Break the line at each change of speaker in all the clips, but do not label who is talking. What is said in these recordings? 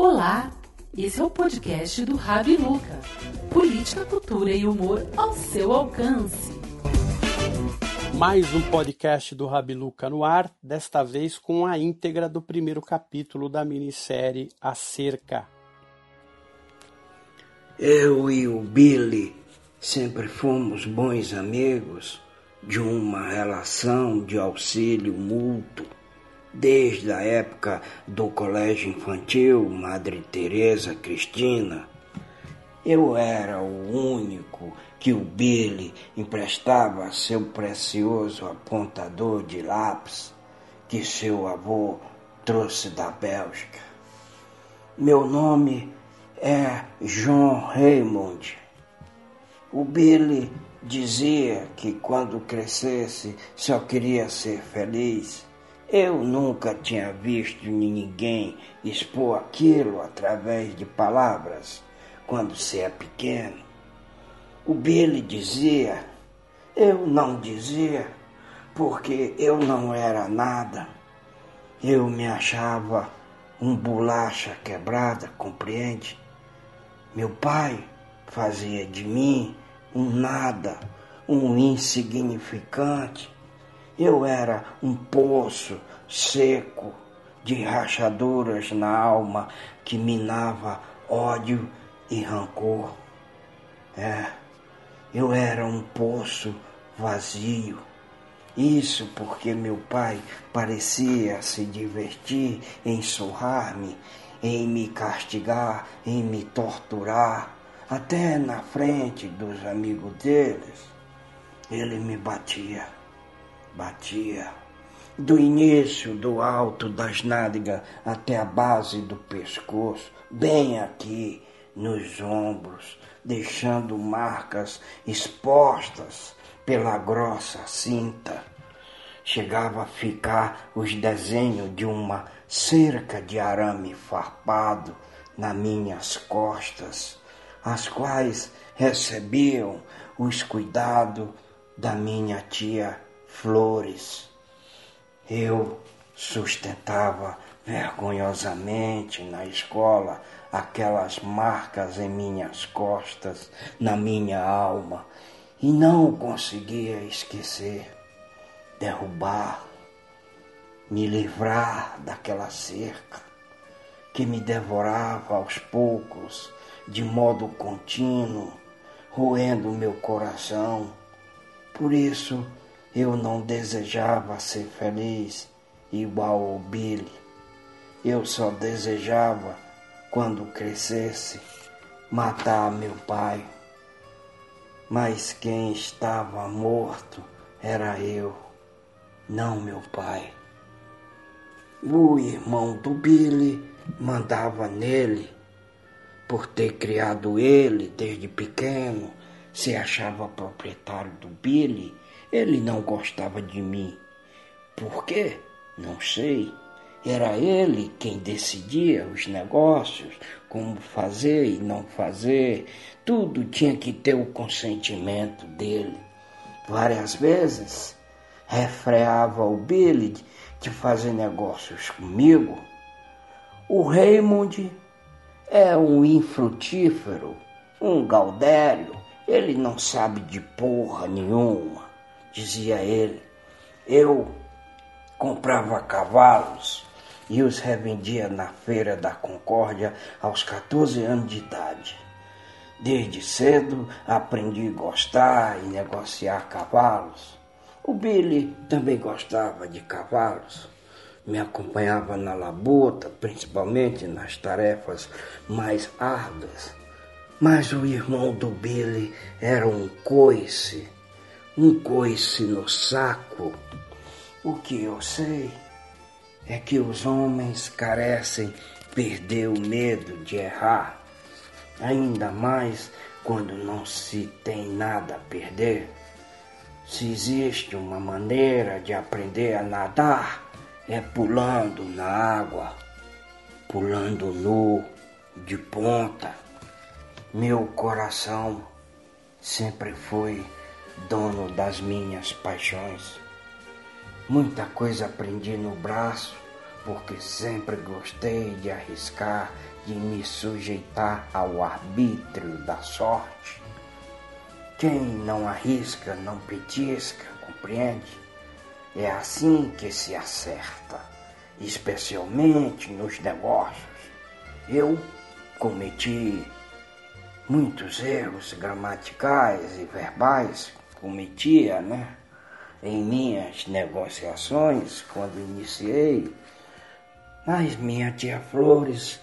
Olá, esse é o podcast do Rabi Luca. Política, cultura e humor ao seu alcance.
Mais um podcast do Rabi Luca no ar, desta vez com a íntegra do primeiro capítulo da minissérie A Cerca.
Eu e o Billy sempre fomos bons amigos de uma relação de auxílio mútuo desde a época do colégio infantil Madre Teresa Cristina. Eu era o único que o Billy emprestava seu precioso apontador de lápis que seu avô trouxe da Bélgica. Meu nome é João Raymond. O Billy dizia que quando crescesse só queria ser feliz eu nunca tinha visto ninguém expor aquilo através de palavras quando se é pequeno. O Billy dizia, eu não dizia, porque eu não era nada. Eu me achava um bolacha quebrada, compreende? Meu pai fazia de mim um nada, um insignificante eu era um poço seco de rachaduras na alma que minava ódio e rancor. É, eu era um poço vazio. Isso porque meu pai parecia se divertir em surrar-me, em me castigar, em me torturar, até na frente dos amigos deles. Ele me batia batia do início do alto das nádegas até a base do pescoço, bem aqui nos ombros, deixando marcas expostas pela grossa cinta. Chegava a ficar os desenhos de uma cerca de arame farpado nas minhas costas, as quais recebiam os cuidados da minha tia flores. Eu sustentava vergonhosamente na escola aquelas marcas em minhas costas, na minha alma, e não conseguia esquecer, derrubar, me livrar daquela cerca que me devorava aos poucos, de modo contínuo, roendo meu coração. Por isso, eu não desejava ser feliz igual ao Billy. Eu só desejava, quando crescesse, matar meu pai. Mas quem estava morto era eu, não meu pai. O irmão do Billy mandava nele, por ter criado ele desde pequeno, se achava proprietário do Billy ele não gostava de mim. Por quê? Não sei. Era ele quem decidia os negócios, como fazer e não fazer. Tudo tinha que ter o consentimento dele. Várias vezes refreava o Billy de fazer negócios comigo. O Raymond é um infrutífero, um gaudério. Ele não sabe de porra nenhuma dizia ele. Eu comprava cavalos e os revendia na Feira da Concórdia aos 14 anos de idade. Desde cedo aprendi a gostar e negociar cavalos. O Billy também gostava de cavalos. Me acompanhava na labuta, principalmente nas tarefas mais árduas. Mas o irmão do Billy era um coice um coice no saco. O que eu sei é que os homens carecem perder o medo de errar, ainda mais quando não se tem nada a perder. Se existe uma maneira de aprender a nadar, é pulando na água, pulando nu, de ponta. Meu coração sempre foi dono das minhas paixões. Muita coisa aprendi no braço, porque sempre gostei de arriscar, de me sujeitar ao arbítrio da sorte. Quem não arrisca, não petisca, compreende? É assim que se acerta, especialmente nos negócios. Eu cometi muitos erros gramaticais e verbais, cometia, né? Em minhas negociações, quando iniciei, mas minha tia Flores,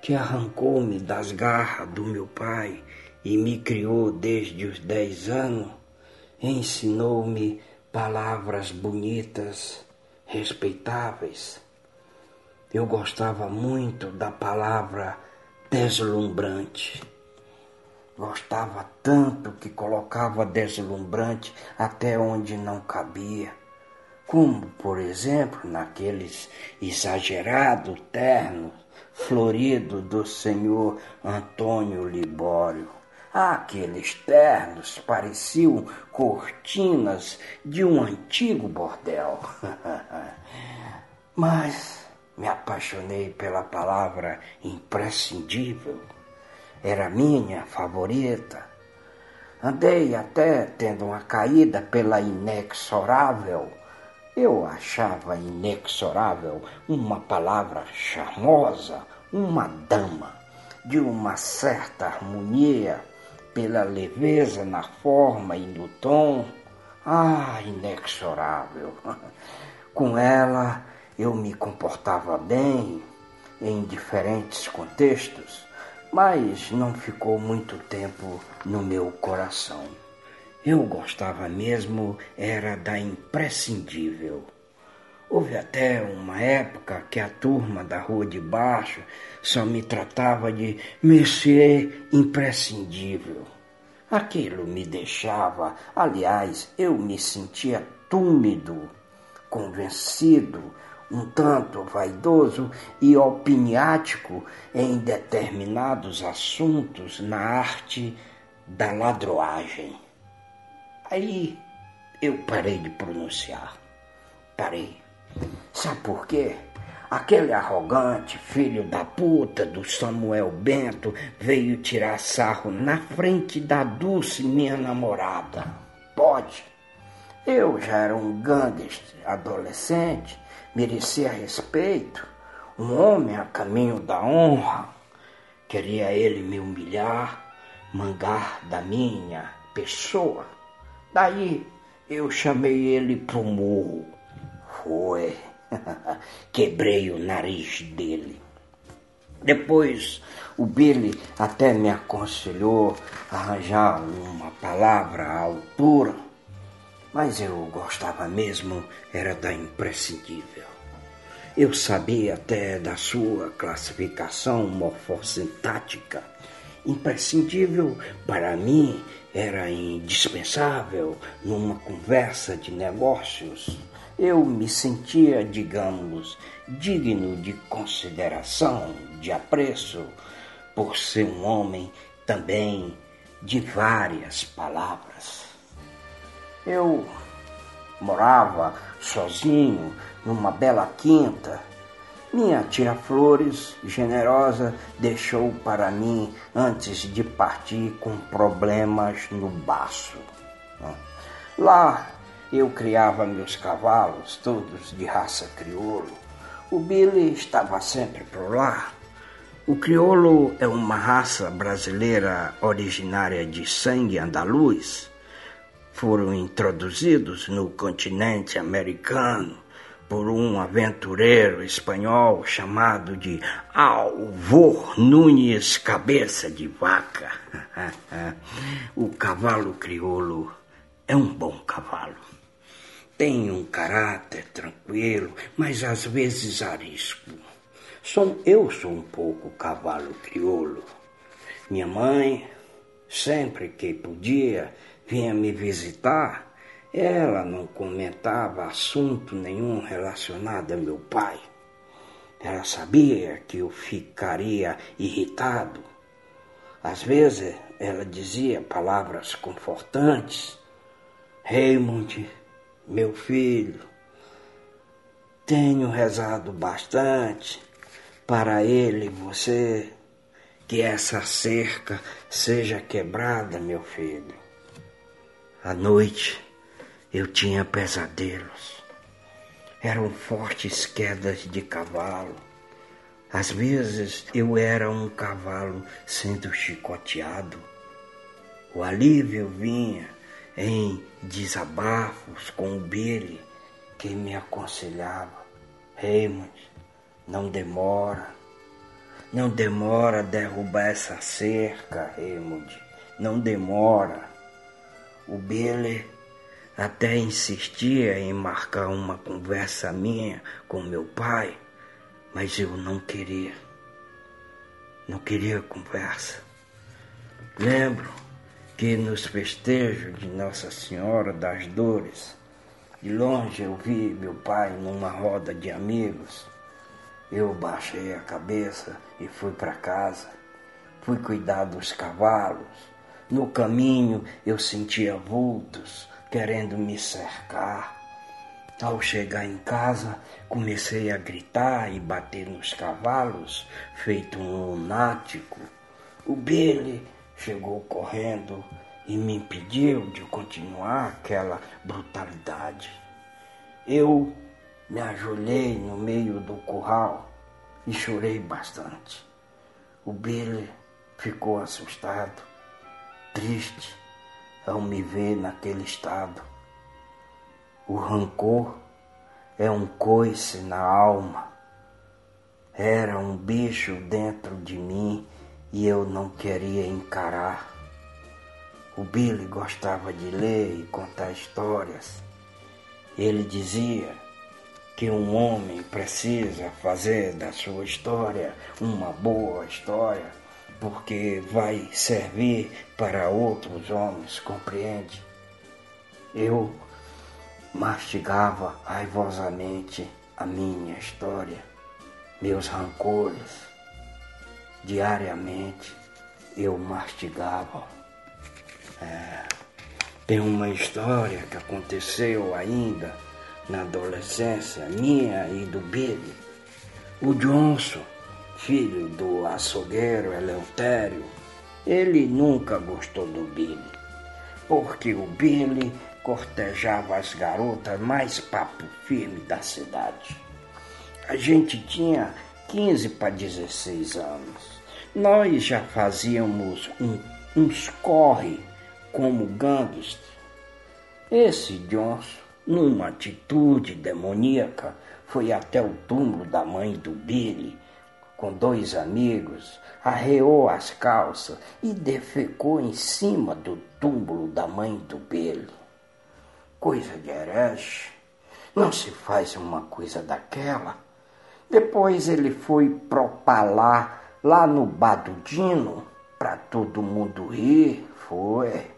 que arrancou-me das garras do meu pai e me criou desde os dez anos, ensinou-me palavras bonitas, respeitáveis. Eu gostava muito da palavra deslumbrante. Gostava tanto que colocava deslumbrante até onde não cabia, como, por exemplo, naqueles exagerado terno florido do senhor Antônio Libório. Aqueles ternos pareciam cortinas de um antigo bordel. Mas me apaixonei pela palavra imprescindível. Era minha favorita. Andei até tendo uma caída pela inexorável. Eu achava inexorável uma palavra charmosa, uma dama, de uma certa harmonia, pela leveza na forma e no tom. Ah, inexorável! Com ela eu me comportava bem em diferentes contextos, mas não ficou muito tempo no meu coração. Eu gostava mesmo era da imprescindível. Houve até uma época que a turma da rua de baixo só me tratava de Monsieur Imprescindível. Aquilo me deixava, aliás, eu me sentia túmido, convencido, um tanto vaidoso e opiniático em determinados assuntos na arte da ladroagem. Aí eu parei de pronunciar. Parei. Sabe por quê? Aquele arrogante filho da puta do Samuel Bento veio tirar sarro na frente da Dulce, minha namorada. Pode. Eu já era um gangster adolescente, merecia respeito, um homem a caminho da honra. Queria ele me humilhar, mangar da minha pessoa. Daí eu chamei ele pro morro. Foi. Quebrei o nariz dele. Depois o Billy até me aconselhou a arranjar uma palavra à altura, mas eu gostava mesmo era da imprescindível. Eu sabia até da sua classificação morfossintática. Imprescindível para mim era indispensável numa conversa de negócios. Eu me sentia, digamos, digno de consideração, de apreço, por ser um homem também de várias palavras. Eu morava sozinho numa bela quinta minha tia Flores, generosa, deixou para mim antes de partir com problemas no baço. Lá eu criava meus cavalos, todos de raça crioulo. O Billy estava sempre por lá. O crioulo é uma raça brasileira originária de sangue andaluz. Foram introduzidos no continente americano por um aventureiro espanhol chamado de Alvor Nunes Cabeça de Vaca. o cavalo crioulo é um bom cavalo. Tem um caráter tranquilo, mas às vezes arisco. Sou, eu sou um pouco cavalo crioulo. Minha mãe, sempre que podia, vinha me visitar ela não comentava assunto nenhum relacionado a meu pai. Ela sabia que eu ficaria irritado. Às vezes ela dizia palavras confortantes. Raymond, meu filho, tenho rezado bastante para ele e você que essa cerca seja quebrada, meu filho. À noite eu tinha pesadelos. Eram fortes quedas de cavalo. Às vezes eu era um cavalo sendo chicoteado. O alívio vinha em desabafos com o Billy, que me aconselhava: Raymond, não demora, não demora derrubar essa cerca, Raymond, não demora. O Billy até insistia em marcar uma conversa minha com meu pai, mas eu não queria. Não queria conversa. Lembro que nos festejos de Nossa Senhora das Dores, de longe eu vi meu pai numa roda de amigos. Eu baixei a cabeça e fui para casa. Fui cuidar dos cavalos. No caminho eu sentia vultos querendo me cercar. Ao chegar em casa, comecei a gritar e bater nos cavalos, feito um lunático. O Billy chegou correndo e me impediu de continuar aquela brutalidade. Eu me ajoelhei no meio do curral e chorei bastante. O Billy ficou assustado, triste ao me ver naquele estado. O rancor é um coice na alma. Era um bicho dentro de mim e eu não queria encarar. O Billy gostava de ler e contar histórias. Ele dizia que um homem precisa fazer da sua história uma boa história, porque vai servir para outros homens, compreende? Eu mastigava raivosamente a minha história, meus rancores diariamente eu mastigava. É, tem uma história que aconteceu ainda na adolescência minha e do Billy. O Johnson, filho do açougueiro Eleutério, ele nunca gostou do Billy, porque o Billy cortejava as garotas mais papo firme da cidade. A gente tinha 15 para 16 anos. Nós já fazíamos um, uns corre como gangster. Esse Johnson, numa atitude demoníaca, foi até o túmulo da mãe do Billy com dois amigos, arreou as calças e defecou em cima do túmulo da mãe do Billy. Coisa de herege. Não se faz uma coisa daquela. Depois ele foi propalar lá no Badudino para todo mundo rir. Foi.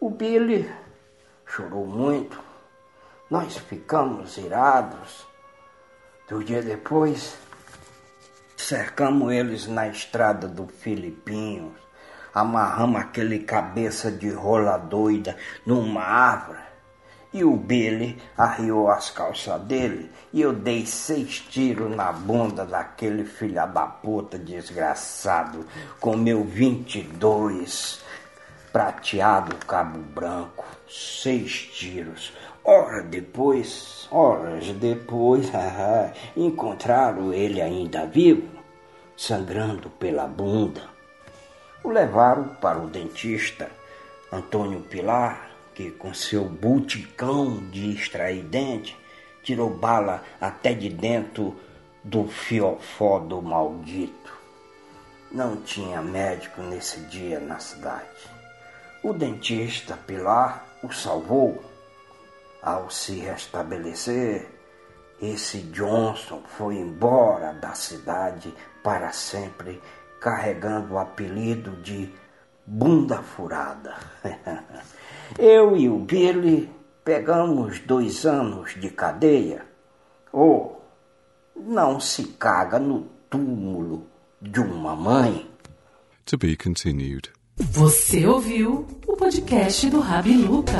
O Billy chorou muito. Nós ficamos irados. Do dia depois, cercamos eles na estrada do Filipinhos. Amarramos aquele cabeça de rola doida numa árvore e o Billy arriou as calças dele e eu dei seis tiros na bunda daquele filha da puta desgraçado com meu 22 prateado cabo branco. Seis tiros. Horas depois, horas depois, encontraram ele ainda vivo, sangrando pela bunda. O levaram para o dentista Antônio Pilar que com seu buticão de extrair dente tirou bala até de dentro do fiofó do maldito. Não tinha médico nesse dia na cidade. O dentista Pilar o salvou. Ao se restabelecer, esse Johnson foi embora da cidade para sempre, carregando o apelido de Bunda Furada. Eu e o Billy pegamos dois anos de cadeia. Ou oh, não se caga no túmulo de uma mãe.
To be continued.
Você ouviu o podcast do Rabi Luca.